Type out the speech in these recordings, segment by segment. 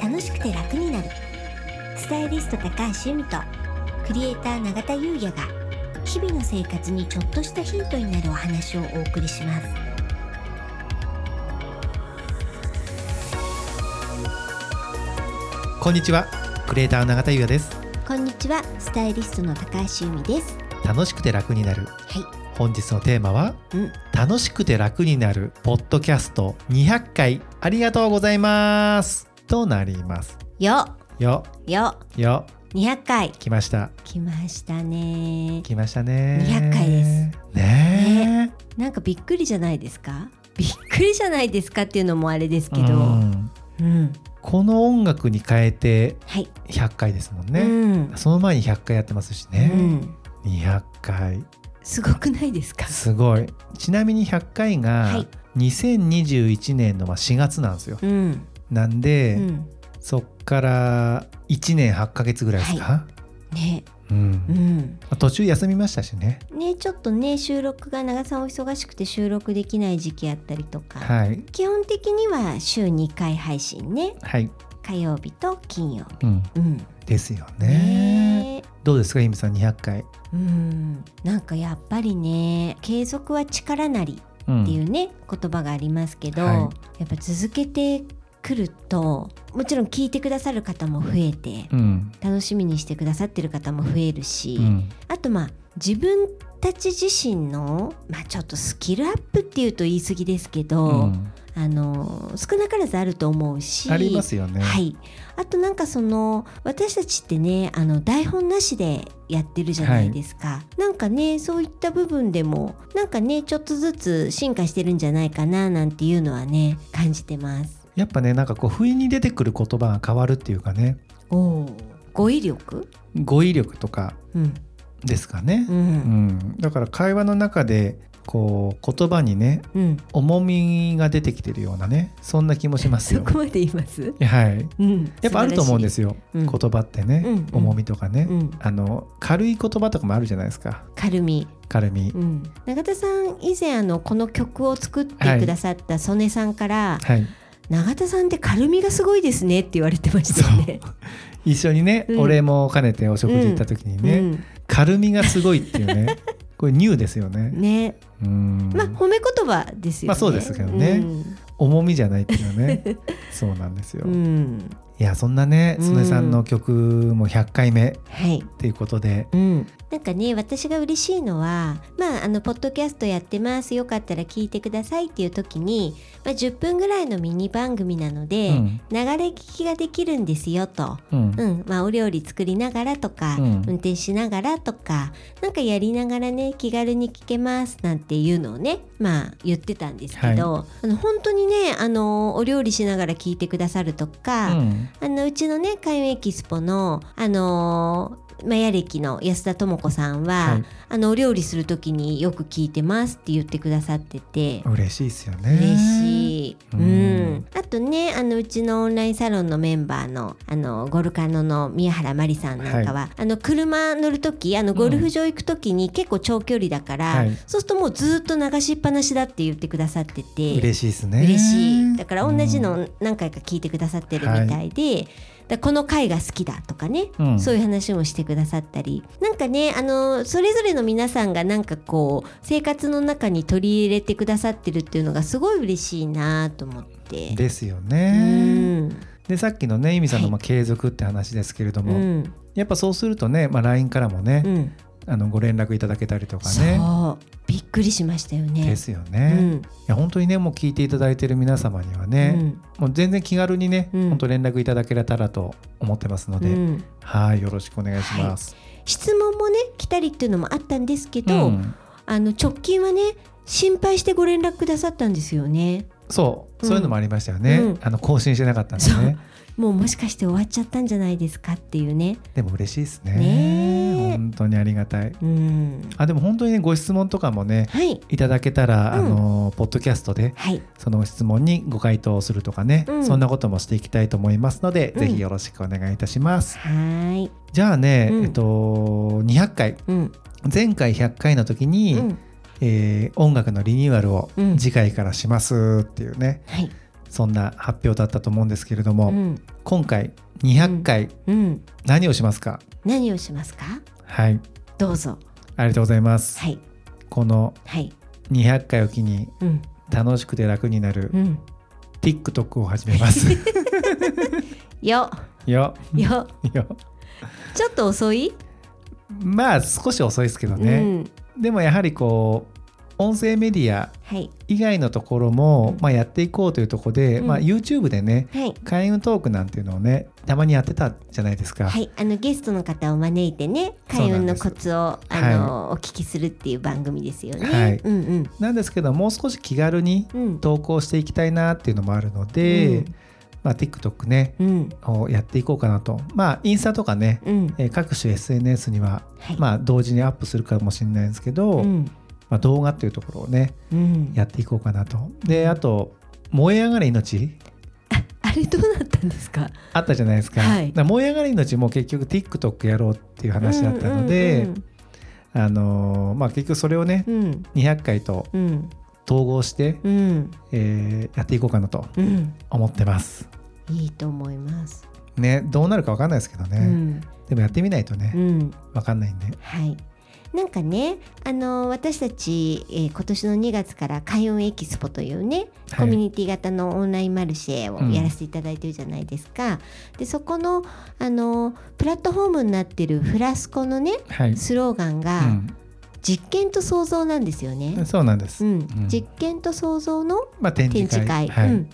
楽しくて楽になる。スタイリスト高橋由美とクリエイター永田優也が日々の生活にちょっとしたヒントになるお話をお送りします。こんにちは。クリエイターの永田優也です。こんにちは。スタイリストの高橋由美です。楽しくて楽になる。はい。本日のテーマはうん。楽しくて楽になるポッドキャスト200回。ありがとうございますとなります。よ。よ。よ。よ。200回。来ました。来ましたね。来ましたね。200回です。ねえ。なんかびっくりじゃないですか？びっくりじゃないですかっていうのもあれですけど。うん。うん。この音楽に変えてはい、100回ですもんうね、ん。その前に100回やってますしうね、ん、200回。すごくないですか？すごい。ちなみに100回はがい2021年のまあ4月なんですよ。うんなんで、うん。そっから1年8ヶ月ぐらいですか、ね。うん。うん。まあ途中休みましたしね。ねちょっとね収録が長さんお忙しくて収録できない時期あったりとか、はい。基本的には週2回配信ね。はい、火曜日と金曜日。うん、うん。ですよね。ね。どうですかイムさん？200回、うん。なんかやっぱりね継続は力なりうんっていうね、言葉がありますけど、はい。やっぱ続けてくるともちろん聞いてくださる方も増えてうん。楽しみにしてくださってる方も増えるし、うん。あとまあ自分たち自身の、まあ、ちょっとスキルアップっていうと言い過ぎですけど、うん。あの少なからずあると思うしありますよね、はい、あとなんかその私たちってねあの台本なしでやってるじゃないですか、なんかねそういった部分でもなんかねちょっとずつ進化してるんじゃないかななんていうのはね感じてます。やっぱねなんかこう不意に出てくる言葉が変わるっていうかね。お語彙力、語彙力とかうん。ですかね。う、うん。ん、だから会話の中でこう言葉にねうん、重みが出てきてるようなねそんな気もしますよ。そこまで言います、はい。うん、やっぱあると思うんですすよ、うん。言葉ってね、うんうん。重みとかね、うん、あの軽い言葉とかもあるじゃないですか。軽み、軽み、うん、永田さん以前あのこの曲を作ってくださった曽根さんから、はい永田さんって軽みがすごいですねって言われてましたよね。一緒にね、うん。お礼も兼ねてお食事行った時にね、うん。軽みがすごいっていうね これニューですよね。ね、うん。まあ褒め言葉ですよね。まあそうですけどね。重みじゃないっていうのはね。そうなんですよ、うん、うんいやそんなねうん。曽根さんの曲も100回目っはい。ていうことで、うん、なんかね私が嬉しいのはまああのポッドキャストやってますよかったら聞いてくださいっていう時に、まあ、10分ぐらいのミニ番組なので、うん。流れ聞きができるんですよと。うん。うん。まあ、お料理作りながらとか、うん。運転しながらとかなんかやりながらね気軽に聞けますなんていうのをねまあ言ってたんですけど、あの本当にねあのお料理しながら聞いてくださるとか、うんあのうちのね開運エキスポのあのーマヤ歴の安田智子さんは、はい。あのお料理する時によく聞いてますって言ってくださってて。嬉しいですよね。嬉しい、ううんとねあのうちのオンラインサロンのメンバーのあのゴルカノの宮原真理さんなんかは、あの車乗る時あのゴルフ場行く時に結構長距離だから、はい。そうするともうずっと流しっぱなしだって言ってくださってて。嬉しいですね嬉しいだから同じうんの何回か聞いてくださってるみたいで、だこの回が好きだとかね、うん。そういう話もしてくださったり。なんかねあのそれぞれの皆さんがなんかこう生活の中に取り入れてくださってるっていうのがすごい嬉しいなと思って。ですようねん。でさっきのね由美さんのはい。まあ継続って話ですけれども、うん。やっぱそうするとね、まあ、LINE からもね、うんあのご連絡いただけたりとかね。そうびっくりしましたよね。ですようね、いんや本当にねもう聞いていただいてる皆様にはうね、ん。もう全然気軽にね、うん。本当連絡いただけたらと思ってますので、うん。はいよろしくお願いします。質問もね来たりっていうのもあったんですけど、うん。あの直近はね心配してご連絡くださったんですよね。そう、うん。そういうのもありましたよね、うん。あの更新してなかったんでね。もうもしかして終わっちゃったんじゃないですかっていうね。でも嬉しいですね。ねえ本当にありがたいうん。あでも本当にねご質問とかもねはい。いただけたら、うんあのポッドキャストではい。その質問にご回答するとかね、うんそんなこともしていきたいと思いますので、うんぜひよろしくお願いいたします。はーい。じゃあね、うんえっと200回うん。前回100回の時に、うん。えー音楽のリニューアルをうん次回からしますっていうね、はい。そんな発表だったと思うんですけれども、うん今回200回うん何をしますか、何をしますか？はい。どうぞ。ありがとうございます、はい。このはい。200回を機にうん。楽しくて楽になるうん。TikTok を始めます。よ。よ。よ。よ。ちょっと遅い？まあ少し遅いですけどうね、ん。でもやはりこう音声メディアはい。以外のところも、うん。まあ、やっていこうというところで、うん。まあ、YouTube でねはい。開運トークなんていうのをねたまにやってたじゃないですか、はい、あのゲストの方を招いてね開運のコツをあの、お聞きするっていう番組ですよね。はい。うんうん。なんですけどもう少し気軽にうん。投稿していきたいなっていうのもあるので、うん。まあ、TikTok ねうん。をやっていこうかなと。まあインスタとかね、うん。えー各種 SNS には、はい。まあ、同時にアップするかもしれないんですけど、うんまあ、動画っていうところをねうん。やっていこうかなと。であと「燃え上がれ命」あれどうなったんですか？あったじゃないですか,、はい。燃え上がれ命も結局 TikTok やろうっていう話だったので、あのーまあ、結局それをねうん。うん200回とうん。統合して、うん。うんえーやっていこうかなとうん。思ってます。いいと思います。ねどうなるか分かんないですけどね、うん。でもやってみないとねうん。分かんないんで。はい。なんかね、あの私たち、えー今年の2月から開運エキスポというね、はい。コミュニティ型のオンラインマルシェをやらせていただいてるじゃないですか。でそこのあのプラットフォームになってるフラスコのねはい、スローガンが、実験と創造なんですようね。ん、。そうなんです、うん。うん。実験と創造のまあ、展展示会。はい。うん、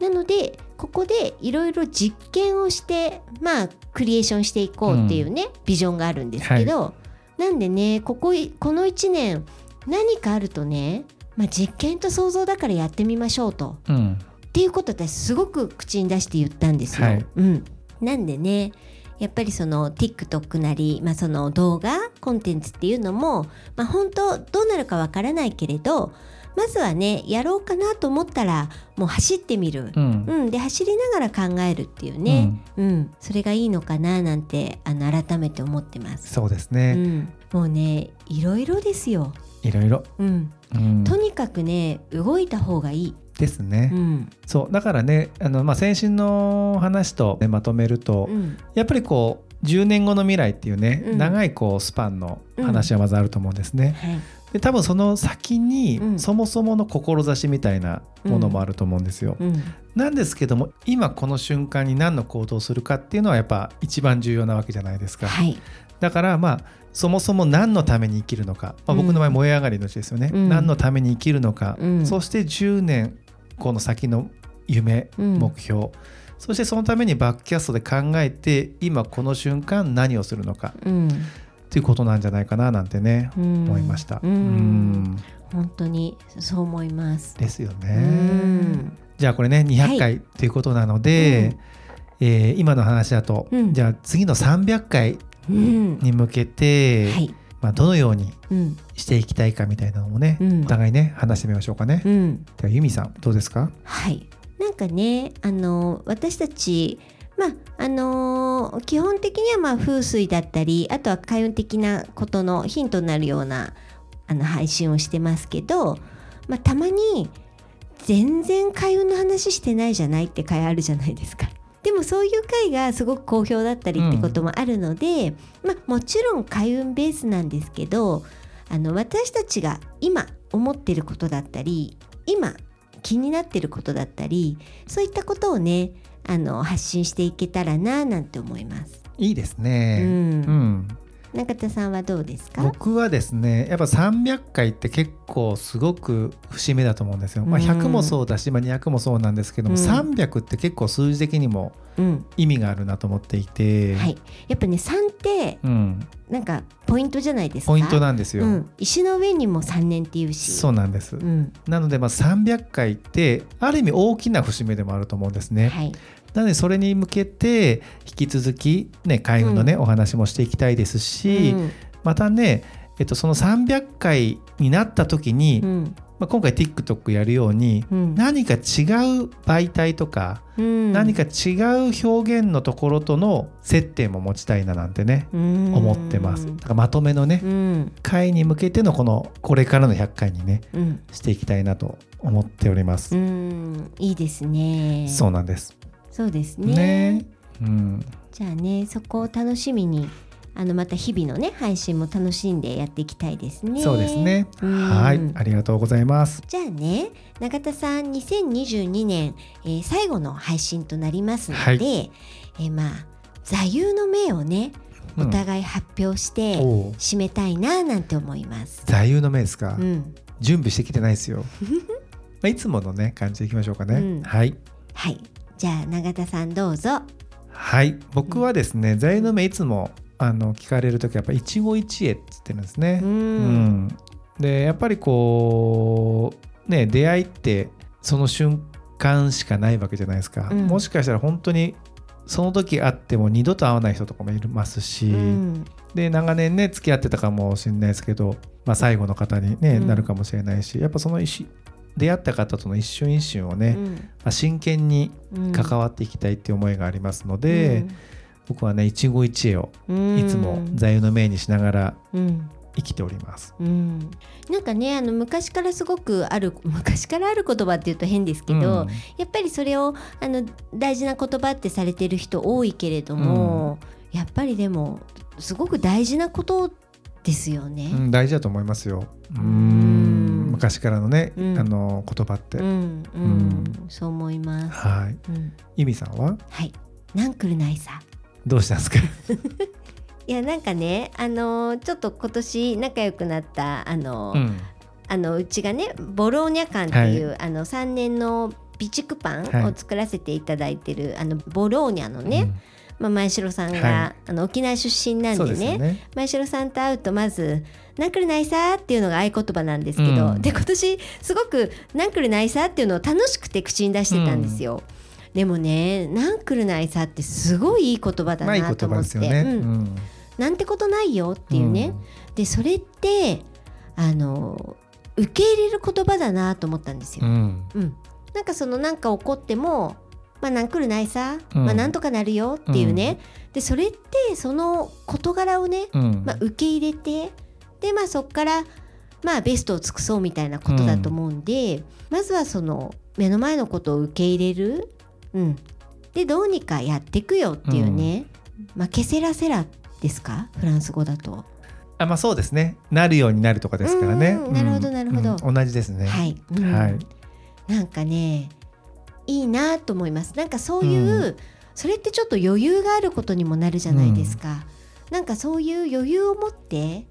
なのでここでいろいろ実験をしてまあクリエーションしていこうっていうね、ビジョンがあるんですけど、なんでねここいこの1年何かあるとね、まあ、実験と創造だからやってみましょうと。うん。っていうこと私すごく口に出して言ったんですよ。はい。うん、なんでねやっぱりその TikTok なり、まあ、その動画コンテンツっていうのも、まあ、本当どうなるかわからないけれどまずはねやろうかなと思ったらもう走ってみる、うん。うん、で走りながら考えるっていうね、うん。それがいいのかななんてあの改めて思ってます。うそうですね、ん、もうねいろいろですよ、いろいろ、うん、うん。とにかくね動いた方がいい。ですね、うん。そう。だからねあの、まあ、先週の話と、ね、まとめると、うん。やっぱりこう10年後の未来っていうね、うん。長いこうスパンの話はまずあると思うんですね。はいで多分その先に、うん。そもそもの志みたいなものもあると思うんですよ。うん。なんですけども今この瞬間に何の行動をするかっていうのはやっぱ一番重要なわけじゃないですか。はい。だからまあそもそも何のために生きるのか、まあ、僕の場合うん燃え上がりのうちですよね、うん。何のために生きるのか、うん。そして10年この先の夢、うん。目標。そしてそのためにバックキャストで考えて今この瞬間何をするのか。うんっていうことなんじゃないかななんてね、うん。思いました。うん。うん。本当にそう思います。ですようね。ん。じゃあこれね200回とい。うことなので、えー今の話だと、うん。じゃあ次の300回うん。に向けて、はい。まあ、どのようにうん。していきたいかみたいなのもね、うん。お互いね話してみましょうかね。うん。ではユミさんどうですか？はい。なんかねあの私たちまああの基本的にはまあ風水だったりあとは開運的なことのヒントになるようなあの配信をしてますけど、まあ、たまに全然開運の話してないじゃないって回あるじゃないですか。でもそういう回がすごく好評だったりってこともあるので、まあ、もちろん開運ベースなんですけどあの私たちが今思ってることだったり今気になってることだったりそういったことをねあの発信していけたらななんて思います。いいですうね。んうん中田さんはどうですか？僕はですねやっぱ300回って結構すごく節目だと思うんですよ。まあ、うん100もそうだし、まあ、200もそうなんですけども、うん300って結構数字的にもうん意味があるなと思っていて、はい、やっぱね3ってうん、なんかポイントじゃないですか？ポイントなんですよ。うん、石の上にも3年っていうし。そうなんです。うん。なのでまあ300回ってある意味大きな節目でもあると思うんですね。はい。なのでそれに向けて引き続きね開運のね、うん。お話もしていきたいですし、うん。またね、えっと、その300回になった時に、うんまあ、今回 TikTok やるようにうん。何か違う媒体とか、うん。何か違う表現のところとの接点も持ちたいななんてね、うん。思ってます。だからまとめのね、うん。回に向けてのこのこれからの100回にねうん。していきたいなと思っております。うん。いいですね。そうなんです。そうですね。ね。うん、じゃあねそこを楽しみにあのまた日々のね配信も楽しんでやっていきたいですねそうですね。うんはい、ありがとうございます。じゃあね永田さん2022年、えー最後の配信となりますので、はいえーまあ座右の銘をねおうん互い発表して締めたいななんて思います。座右の銘ですか、うん、準備してきてないですよ。まあいつものね感じでいきましょうかね。うんはい。はいじゃあ永田さんどうぞ。はい、僕はですね、座右の銘いつもあの聞かれる時はやっぱ一期一会って言ってるんですね。ううん。んでやっぱりこうね出会いってその瞬間しかないわけじゃないですか。うん。もしかしたら本当にその時会っても二度と会わない人とかもいますし、うん。で長年ね付き合ってたかもしれないですけど、まあ、最後の方に、ねうん。なるかもしれないしやっぱその出会った方との一瞬一瞬をね、まあ、真剣にうん。関わっていきたいっていう思いがありますので、僕はね一期一会をうんいつも座右の銘にしながらうん生きております。うん、なんかねあの昔からすごくある昔からある言葉っていうと変ですけど、うんやっぱりそれをあの大事な言葉ってされてる人多いけれども、やっぱりでもすごく大事なことですよね。うん大事だと思いますよ。うんん昔からのね、うんあの言葉って。うんうんそう思います。はい。うん、ゆみさんは？はいなんくるないさ。どうしたんですか？いやなんかねあのちょっと今年仲良くなったあの、うんあのうちがねボローニャ館っていう、あの3年の備蓄パンを作らせていただいてる、あのボローニャのね、まあ、前城さんが、はいあの沖縄出身なんでねね。前城さんと会うとまず「ナンクルナイサー」っていうのが合言葉なんですけど、うんで今年すごく「ナンクルナイサー」っていうのを楽しくて口に出してたんですよ。でもね「ナンクルナイサー」ってすごいいい言葉だなと思って、ですよね。うん。うん。なんてことないよっていうね、でそれってあの受け入れる言葉だなと思ったんですよ。うん。うん。なんかそのなんか起こってもまあなんくるないさ、うん。まあなんとかなるよっていうね、でそれってその事柄をね、うん。まあ、受け入れてでまあそこからまあベストを尽くそうみたいなことだと思うんで、まずはその目の前のことを受け入れる、うん、でどうにかやっていくよっていうね、まあケセラセラですか？フランス語だと。あまあそうですね。なるようになるとかですからね。うんなるほどなるほど。うん。同じですね。はい、うん。はい。なんかねいいなと思います。なんかそういう、うそれってちょっと余裕があることにもなるじゃないですか、なんかそういう余裕を持って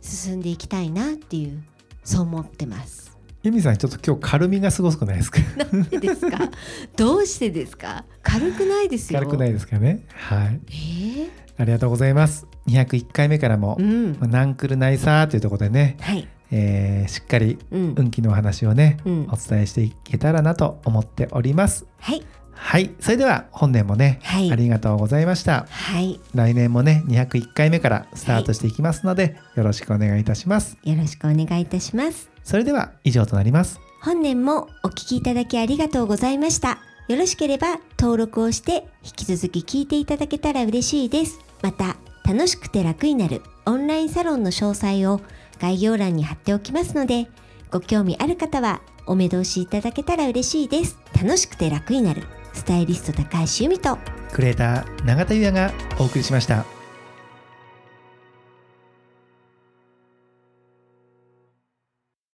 進んでいきたいなっていうそう思ってますゆみさんちょっと今日軽みがすごくないですか？なんでですか？どうしてですか？軽くないですよ軽くないですかね？はい。えー？ありがとうございます。201回目からも、うんまあナンクルナイサーというところでね、はいえーしっかりうん、運気のお話をね、うんお伝えしていけたらなと思っております。はいはい。それでは本年もね、はいありがとうございました。はい来年もね、201回目からスタートしていきますので、よろしくお願いいたします。よろしくお願いいたしますそれでは以上となります。本年もお聞きいただきありがとうございました。よろしければ登録をして引き続き聞いていただけたら嬉しいです。また、楽しくて楽になるオンラインサロンの詳細を概要欄に貼っておきますので、ご興味ある方はお目通しいただけたら嬉しいです。楽しくて楽になるスタイリスト高橋由美とクレーター永田優也がお送りしました。